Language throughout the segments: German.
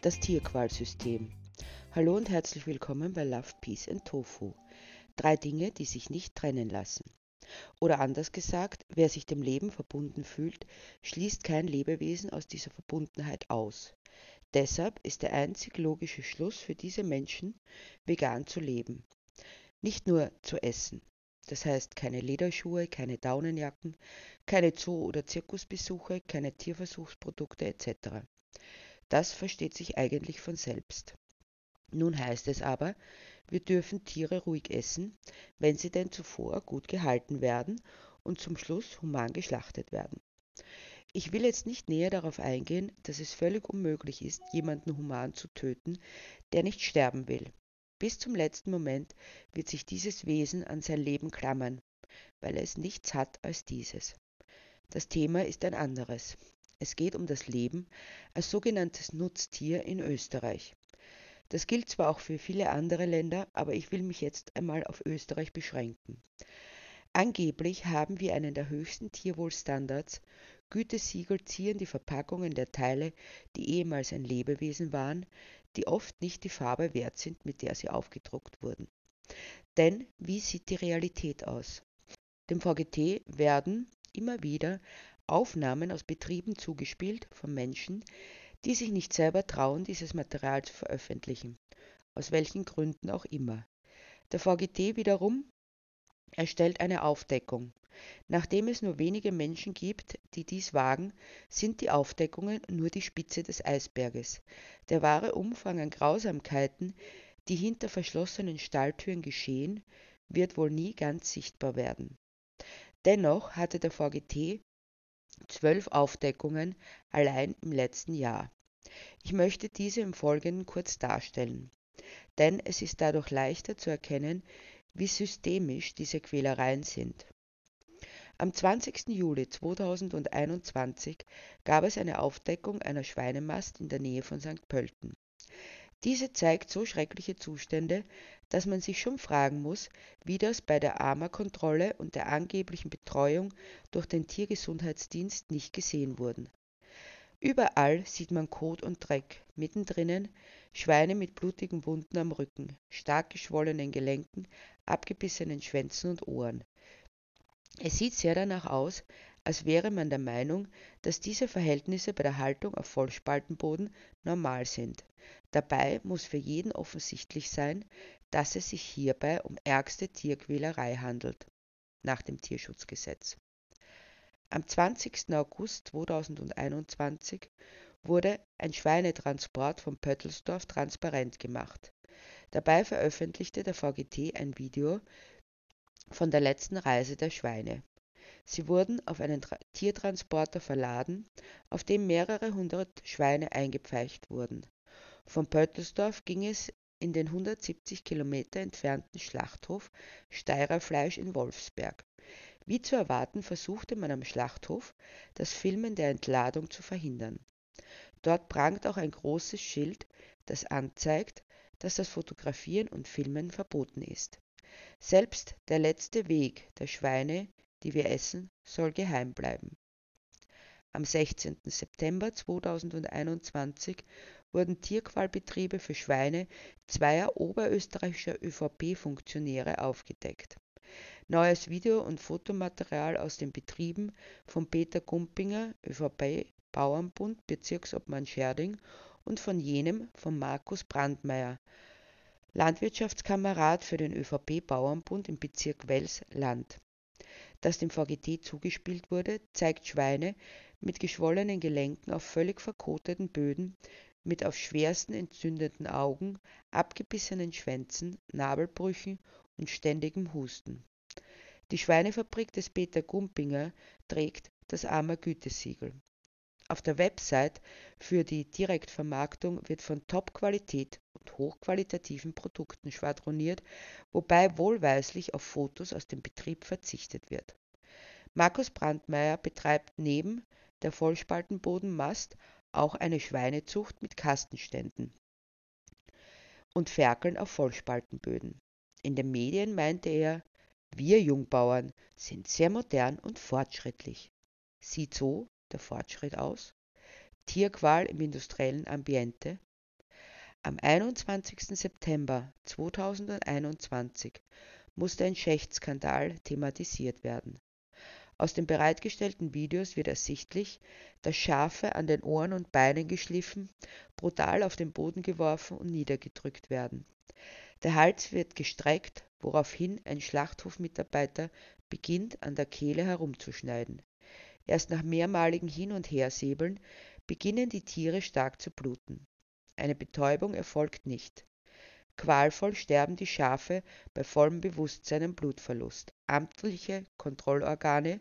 Das Tierqualsystem. Hallo und herzlich willkommen bei Love, Peace and Tofu. Drei Dinge, die sich nicht trennen lassen. Oder anders gesagt, wer sich dem Leben verbunden fühlt, schließt kein Lebewesen aus dieser Verbundenheit aus. Deshalb ist der einzig logische Schluss für diese Menschen, vegan zu leben. Nicht nur zu essen. Das heißt keine Lederschuhe, keine Daunenjacken, keine Zoo- oder Zirkusbesuche, keine Tierversuchsprodukte etc. Das versteht sich eigentlich von selbst. Nun heißt es aber, wir dürfen Tiere ruhig essen, wenn sie denn zuvor gut gehalten werden und zum Schluss human geschlachtet werden. Ich will jetzt nicht näher darauf eingehen, dass es völlig unmöglich ist, jemanden human zu töten, der nicht sterben will. Bis zum letzten Moment wird sich dieses Wesen an sein Leben klammern, weil es nichts hat als dieses. Das Thema ist ein anderes. Es geht um das Leben als sogenanntes Nutztier in Österreich. Das gilt zwar auch für viele andere Länder, aber ich will mich jetzt einmal auf Österreich beschränken. Angeblich haben wir einen der höchsten Tierwohlstandards. Gütesiegel zieren die Verpackungen der Teile, die ehemals ein Lebewesen waren, die oft nicht die Farbe wert sind, mit der sie aufgedruckt wurden. Denn wie sieht die Realität aus? Dem VGT werden immer wieder Aufnahmen aus Betrieben zugespielt von Menschen, die sich nicht selber trauen, dieses Material zu veröffentlichen, aus welchen Gründen auch immer. Der VGT wiederum erstellt eine Aufdeckung. Nachdem es nur wenige Menschen gibt, die dies wagen, sind die Aufdeckungen nur die Spitze des Eisberges. Der wahre Umfang an Grausamkeiten, die hinter verschlossenen Stalltüren geschehen, wird wohl nie ganz sichtbar werden. Dennoch hatte der VGT zwölf Aufdeckungen allein im letzten Jahr. Ich möchte diese im Folgenden kurz darstellen, denn es ist dadurch leichter zu erkennen, wie systemisch diese Quälereien sind. Am 20. Juli 2021 gab es eine Aufdeckung einer Schweinemast in der Nähe von St. Pölten. Diese zeigt so schreckliche Zustände, dass man sich schon fragen muss, wie das bei der AMA-Kontrolle und der angeblichen Betreuung durch den Tiergesundheitsdienst nicht gesehen wurden. Überall sieht man Kot und Dreck, mittendrin Schweine mit blutigen Wunden am Rücken, stark geschwollenen Gelenken, abgebissenen Schwänzen und Ohren. Es sieht sehr danach aus, als wäre man der Meinung, dass diese Verhältnisse bei der Haltung auf Vollspaltenboden normal sind. Dabei muss für jeden offensichtlich sein, dass es sich hierbei um ärgste Tierquälerei handelt, nach dem Tierschutzgesetz. Am 20. August 2021 wurde ein Schweinetransport von Pöttelsdorf transparent gemacht. Dabei veröffentlichte der VGT ein Video von der letzten Reise der Schweine. Sie wurden auf einen Tiertransporter verladen, auf dem mehrere hundert Schweine eingepfeicht wurden. Von Pöttelsdorf ging es in den 170 Kilometer entfernten Schlachthof Steirerfleisch in Wolfsberg. Wie zu erwarten versuchte man am Schlachthof, das Filmen der Entladung zu verhindern. Dort prangt auch ein großes Schild, das anzeigt, dass das Fotografieren und Filmen verboten ist. Selbst der letzte Weg der Schweine die wir essen, soll geheim bleiben. Am 16. September 2021 wurden Tierqualbetriebe für Schweine zweier oberösterreichischer ÖVP-Funktionäre aufgedeckt. Neues Video- und Fotomaterial aus den Betrieben von Peter Gumpinger, ÖVP Bauernbund, Bezirksobmann Scherding und von jenem von Markus Brandmeier, Landwirtschaftskamerad für den ÖVP Bauernbund im Bezirk Wels Land das dem VGT zugespielt wurde, zeigt Schweine mit geschwollenen Gelenken auf völlig verkoteten Böden, mit auf schwersten entzündeten Augen, abgebissenen Schwänzen, Nabelbrüchen und ständigem Husten. Die Schweinefabrik des Peter Gumpinger trägt das Armer Gütesiegel. Auf der Website für die Direktvermarktung wird von Top-Qualität und hochqualitativen Produkten schwadroniert, wobei wohlweislich auf Fotos aus dem Betrieb verzichtet wird. Markus Brandmeier betreibt neben der Vollspaltenbodenmast auch eine Schweinezucht mit Kastenständen und Ferkeln auf Vollspaltenböden. In den Medien meinte er, wir Jungbauern sind sehr modern und fortschrittlich. Sieht so der Fortschritt aus? Tierqual im industriellen Ambiente? Am 21. September 2021 musste ein Schächtskandal thematisiert werden. Aus den bereitgestellten Videos wird ersichtlich, dass Schafe an den Ohren und Beinen geschliffen, brutal auf den Boden geworfen und niedergedrückt werden. Der Hals wird gestreckt, woraufhin ein Schlachthofmitarbeiter beginnt, an der Kehle herumzuschneiden. Erst nach mehrmaligen Hin- und Hersäbeln beginnen die Tiere stark zu bluten. Eine Betäubung erfolgt nicht. Qualvoll sterben die Schafe bei vollem Bewusstsein am Blutverlust. Amtliche Kontrollorgane,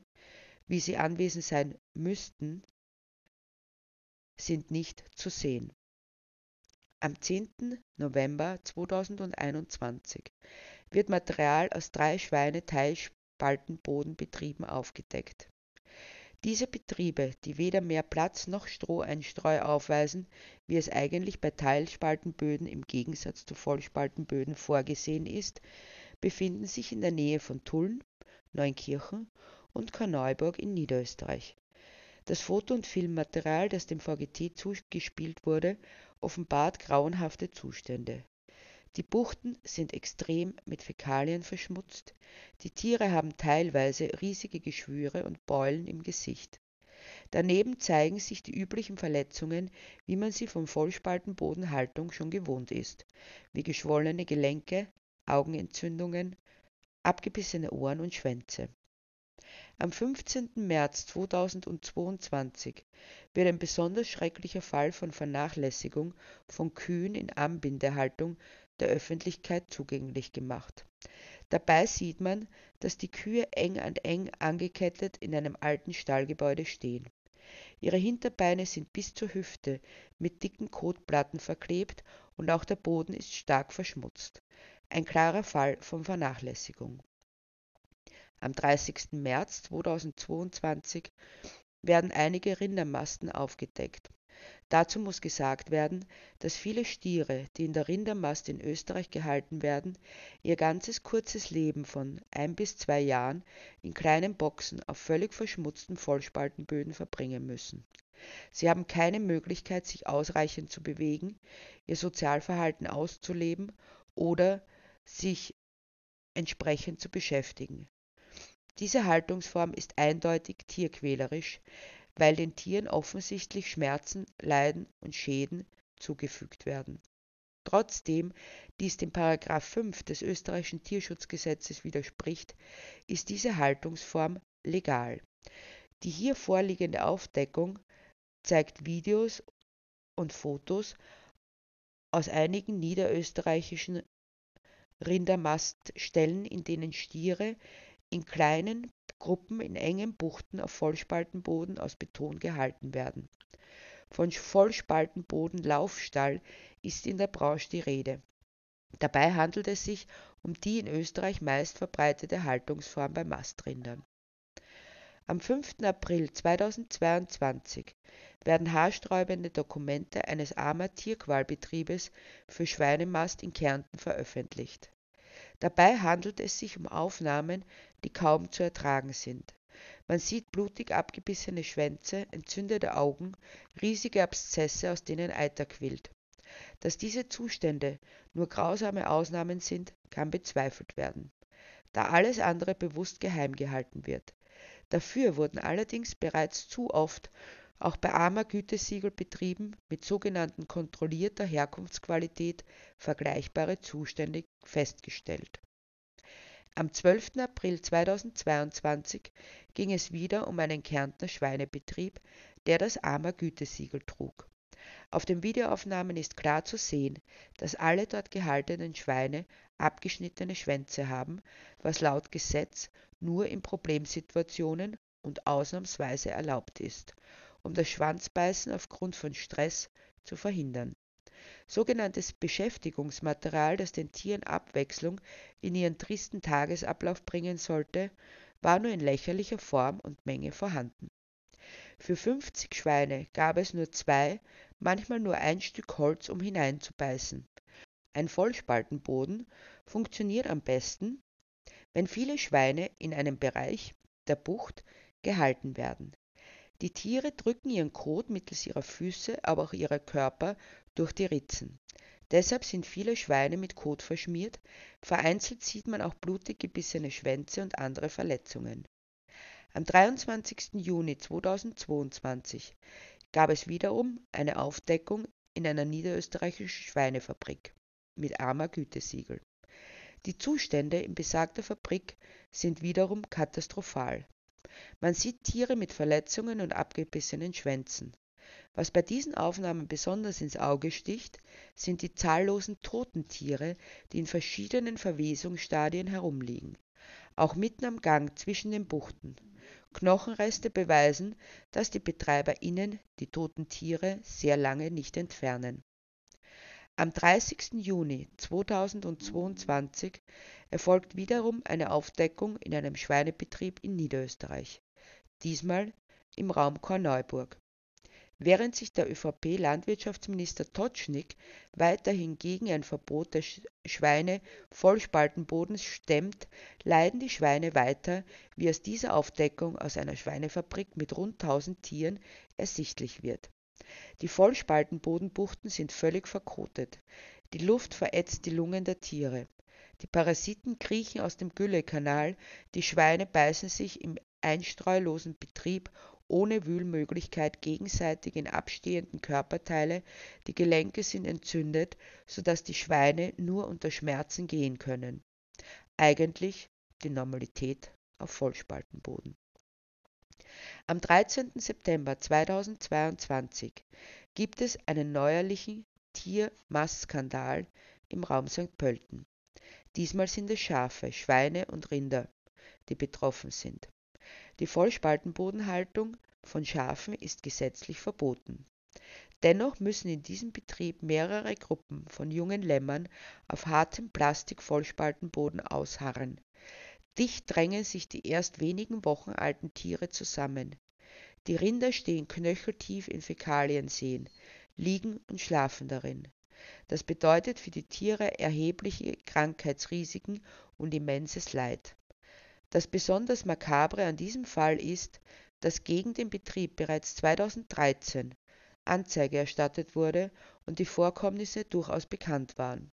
wie sie anwesend sein müssten, sind nicht zu sehen. Am 10. November 2021 wird Material aus drei Schweine-Teilspaltenbodenbetrieben aufgedeckt. Diese Betriebe, die weder mehr Platz noch Stroheinstreu aufweisen, wie es eigentlich bei Teilspaltenböden im Gegensatz zu Vollspaltenböden vorgesehen ist, befinden sich in der Nähe von Tulln, Neunkirchen und Korneuburg in Niederösterreich. Das Foto- und Filmmaterial, das dem VGT zugespielt wurde, offenbart grauenhafte Zustände. Die Buchten sind extrem mit Fäkalien verschmutzt, die Tiere haben teilweise riesige Geschwüre und Beulen im Gesicht. Daneben zeigen sich die üblichen Verletzungen, wie man sie von Vollspaltenbodenhaltung schon gewohnt ist, wie geschwollene Gelenke, Augenentzündungen, abgebissene Ohren und Schwänze. Am 15. März 2022 wird ein besonders schrecklicher Fall von Vernachlässigung von Kühen in Anbindehaltung der Öffentlichkeit zugänglich gemacht. Dabei sieht man, dass die Kühe eng an eng angekettet in einem alten Stallgebäude stehen. Ihre Hinterbeine sind bis zur Hüfte mit dicken Kotplatten verklebt und auch der Boden ist stark verschmutzt. Ein klarer Fall von Vernachlässigung. Am 30. März 2022 werden einige Rindermasten aufgedeckt. Dazu muss gesagt werden, dass viele Stiere, die in der Rindermast in Österreich gehalten werden, ihr ganzes kurzes Leben von ein bis zwei Jahren in kleinen Boxen auf völlig verschmutzten Vollspaltenböden verbringen müssen. Sie haben keine Möglichkeit, sich ausreichend zu bewegen, ihr Sozialverhalten auszuleben oder sich entsprechend zu beschäftigen. Diese Haltungsform ist eindeutig tierquälerisch, weil den Tieren offensichtlich Schmerzen, Leiden und Schäden zugefügt werden. Trotzdem dies dem Paragraph 5 des österreichischen Tierschutzgesetzes widerspricht, ist diese Haltungsform legal. Die hier vorliegende Aufdeckung zeigt Videos und Fotos aus einigen niederösterreichischen Rindermaststellen, in denen Stiere in kleinen Gruppen in engen Buchten auf Vollspaltenboden aus Beton gehalten werden. Von Vollspaltenboden-Laufstall ist in der Branche die Rede. Dabei handelt es sich um die in Österreich meist verbreitete Haltungsform bei Mastrindern. Am 5. April 2022 werden haarsträubende Dokumente eines armer Tierqualbetriebes für Schweinemast in Kärnten veröffentlicht. Dabei handelt es sich um Aufnahmen, die kaum zu ertragen sind. Man sieht blutig abgebissene Schwänze, entzündete Augen, riesige Abszesse, aus denen Eiter quillt. Dass diese Zustände nur grausame Ausnahmen sind, kann bezweifelt werden, da alles andere bewusst geheim gehalten wird. Dafür wurden allerdings bereits zu oft auch bei armer Gütesiegelbetrieben mit sogenannten kontrollierter Herkunftsqualität vergleichbare Zustände festgestellt. Am 12. April 2022 ging es wieder um einen Kärntner Schweinebetrieb, der das Armer Gütesiegel trug. Auf den Videoaufnahmen ist klar zu sehen, dass alle dort gehaltenen Schweine abgeschnittene Schwänze haben, was laut Gesetz nur in Problemsituationen und ausnahmsweise erlaubt ist, um das Schwanzbeißen aufgrund von Stress zu verhindern sogenanntes Beschäftigungsmaterial, das den Tieren Abwechslung in ihren tristen Tagesablauf bringen sollte, war nur in lächerlicher Form und Menge vorhanden. Für 50 Schweine gab es nur zwei, manchmal nur ein Stück Holz, um hineinzubeißen. Ein Vollspaltenboden funktioniert am besten, wenn viele Schweine in einem Bereich der Bucht gehalten werden. Die Tiere drücken ihren Kot mittels ihrer Füße, aber auch ihrer Körper durch die Ritzen. Deshalb sind viele Schweine mit Kot verschmiert, vereinzelt sieht man auch blutig gebissene Schwänze und andere Verletzungen. Am 23. Juni 2022 gab es wiederum eine Aufdeckung in einer niederösterreichischen Schweinefabrik mit armer Gütesiegel. Die Zustände in besagter Fabrik sind wiederum katastrophal. Man sieht Tiere mit Verletzungen und abgebissenen Schwänzen. Was bei diesen Aufnahmen besonders ins Auge sticht, sind die zahllosen toten Tiere, die in verschiedenen Verwesungsstadien herumliegen, auch mitten am Gang zwischen den Buchten. Knochenreste beweisen, dass die BetreiberInnen die toten Tiere sehr lange nicht entfernen. Am 30. Juni 2022 erfolgt wiederum eine Aufdeckung in einem Schweinebetrieb in Niederösterreich, diesmal im Raum Korneuburg. Während sich der ÖVP-Landwirtschaftsminister Totschnig weiterhin gegen ein Verbot des Schweine-Vollspaltenbodens stemmt, leiden die Schweine weiter, wie aus dieser Aufdeckung aus einer Schweinefabrik mit rund 1000 Tieren ersichtlich wird. Die Vollspaltenbodenbuchten sind völlig verkotet. Die Luft verätzt die Lungen der Tiere. Die Parasiten kriechen aus dem Güllekanal, die Schweine beißen sich im einstreulosen Betrieb ohne Wühlmöglichkeit gegenseitig in abstehenden Körperteile, die Gelenke sind entzündet, so dass die Schweine nur unter Schmerzen gehen können. Eigentlich die Normalität auf Vollspaltenboden. Am 13. September 2022 gibt es einen neuerlichen Tiermastskandal im Raum St. Pölten. Diesmal sind es Schafe, Schweine und Rinder, die betroffen sind. Die Vollspaltenbodenhaltung von Schafen ist gesetzlich verboten. Dennoch müssen in diesem Betrieb mehrere Gruppen von jungen Lämmern auf hartem Plastik-Vollspaltenboden ausharren. Dicht drängen sich die erst wenigen Wochen alten Tiere zusammen. Die Rinder stehen knöcheltief in Fäkalienseen, liegen und schlafen darin. Das bedeutet für die Tiere erhebliche Krankheitsrisiken und immenses Leid. Das besonders Makabre an diesem Fall ist, dass gegen den Betrieb bereits 2013 Anzeige erstattet wurde und die Vorkommnisse durchaus bekannt waren.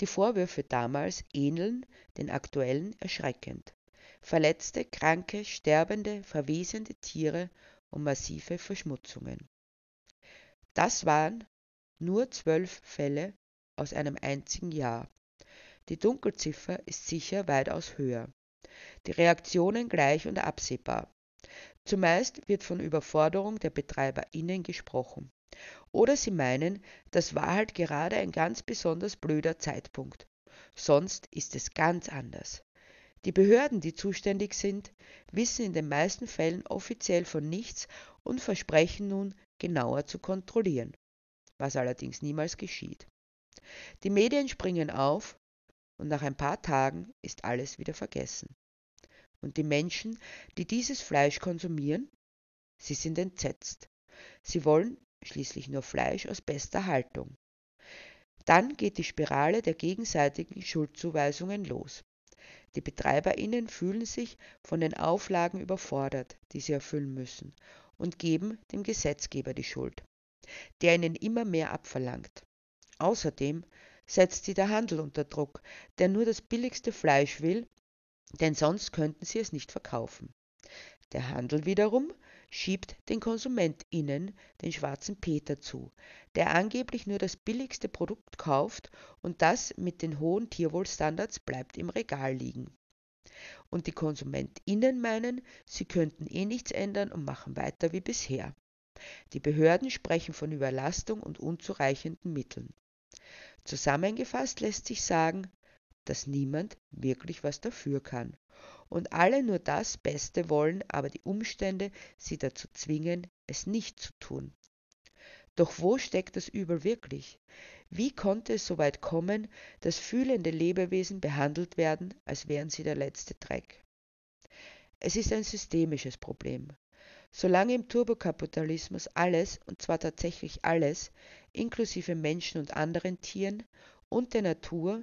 Die Vorwürfe damals ähneln den aktuellen erschreckend. Verletzte, kranke, sterbende, verwesende Tiere und massive Verschmutzungen. Das waren nur zwölf Fälle aus einem einzigen Jahr. Die Dunkelziffer ist sicher weitaus höher die Reaktionen gleich und absehbar. Zumeist wird von Überforderung der BetreiberInnen gesprochen. Oder sie meinen, das war halt gerade ein ganz besonders blöder Zeitpunkt. Sonst ist es ganz anders. Die Behörden, die zuständig sind, wissen in den meisten Fällen offiziell von nichts und versprechen nun, genauer zu kontrollieren, was allerdings niemals geschieht. Die Medien springen auf und nach ein paar Tagen ist alles wieder vergessen. Und die Menschen, die dieses Fleisch konsumieren, sie sind entsetzt. Sie wollen schließlich nur Fleisch aus bester Haltung. Dann geht die Spirale der gegenseitigen Schuldzuweisungen los. Die Betreiberinnen fühlen sich von den Auflagen überfordert, die sie erfüllen müssen, und geben dem Gesetzgeber die Schuld, der ihnen immer mehr abverlangt. Außerdem setzt sie der Handel unter Druck, der nur das billigste Fleisch will denn sonst könnten sie es nicht verkaufen. Der Handel wiederum schiebt den KonsumentInnen den schwarzen Peter zu, der angeblich nur das billigste Produkt kauft und das mit den hohen Tierwohlstandards bleibt im Regal liegen. Und die KonsumentInnen meinen, sie könnten eh nichts ändern und machen weiter wie bisher. Die Behörden sprechen von Überlastung und unzureichenden Mitteln. Zusammengefasst lässt sich sagen, dass niemand wirklich was dafür kann und alle nur das Beste wollen, aber die Umstände sie dazu zwingen, es nicht zu tun. Doch wo steckt das Übel wirklich? Wie konnte es so weit kommen, dass fühlende Lebewesen behandelt werden, als wären sie der letzte Dreck? Es ist ein systemisches Problem. Solange im Turbokapitalismus alles, und zwar tatsächlich alles, inklusive Menschen und anderen Tieren und der Natur,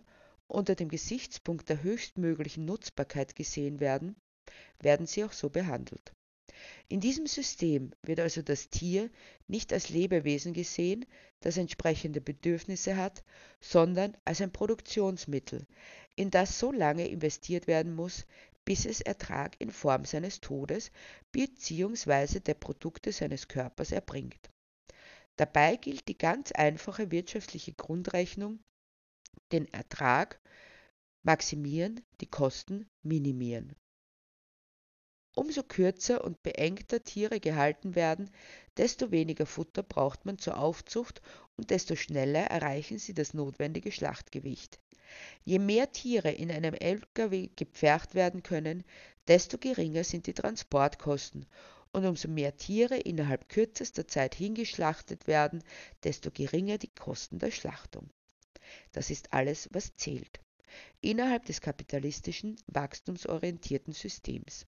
unter dem Gesichtspunkt der höchstmöglichen Nutzbarkeit gesehen werden, werden sie auch so behandelt. In diesem System wird also das Tier nicht als Lebewesen gesehen, das entsprechende Bedürfnisse hat, sondern als ein Produktionsmittel, in das so lange investiert werden muss, bis es Ertrag in Form seines Todes bzw. der Produkte seines Körpers erbringt. Dabei gilt die ganz einfache wirtschaftliche Grundrechnung, den Ertrag maximieren, die Kosten minimieren. Umso kürzer und beengter Tiere gehalten werden, desto weniger Futter braucht man zur Aufzucht und desto schneller erreichen sie das notwendige Schlachtgewicht. Je mehr Tiere in einem Lkw gepfercht werden können, desto geringer sind die Transportkosten und umso mehr Tiere innerhalb kürzester Zeit hingeschlachtet werden, desto geringer die Kosten der Schlachtung. Das ist alles, was zählt. Innerhalb des kapitalistischen, wachstumsorientierten Systems.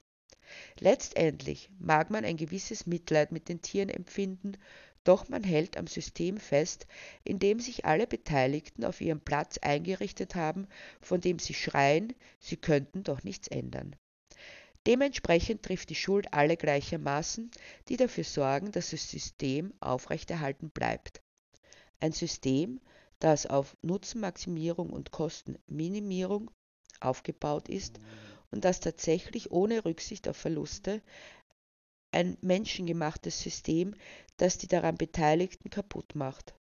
Letztendlich mag man ein gewisses Mitleid mit den Tieren empfinden, doch man hält am System fest, in dem sich alle Beteiligten auf ihren Platz eingerichtet haben, von dem sie schreien, sie könnten doch nichts ändern. Dementsprechend trifft die Schuld alle gleichermaßen, die dafür sorgen, dass das System aufrechterhalten bleibt. Ein System, das auf Nutzenmaximierung und Kostenminimierung aufgebaut ist und das tatsächlich ohne Rücksicht auf Verluste ein menschengemachtes System, das die daran Beteiligten kaputt macht.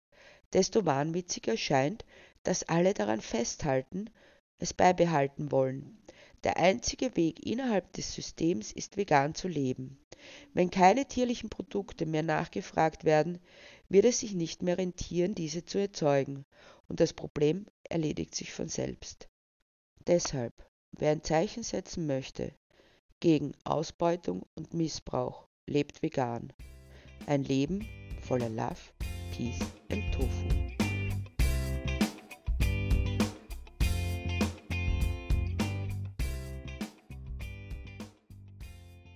Desto wahnwitziger scheint, dass alle daran festhalten, es beibehalten wollen. Der einzige Weg innerhalb des Systems ist vegan zu leben. Wenn keine tierlichen Produkte mehr nachgefragt werden, wird es sich nicht mehr rentieren, diese zu erzeugen, und das Problem erledigt sich von selbst. Deshalb Wer ein Zeichen setzen möchte gegen Ausbeutung und Missbrauch, lebt vegan. Ein Leben voller Love, Peace und Tofu.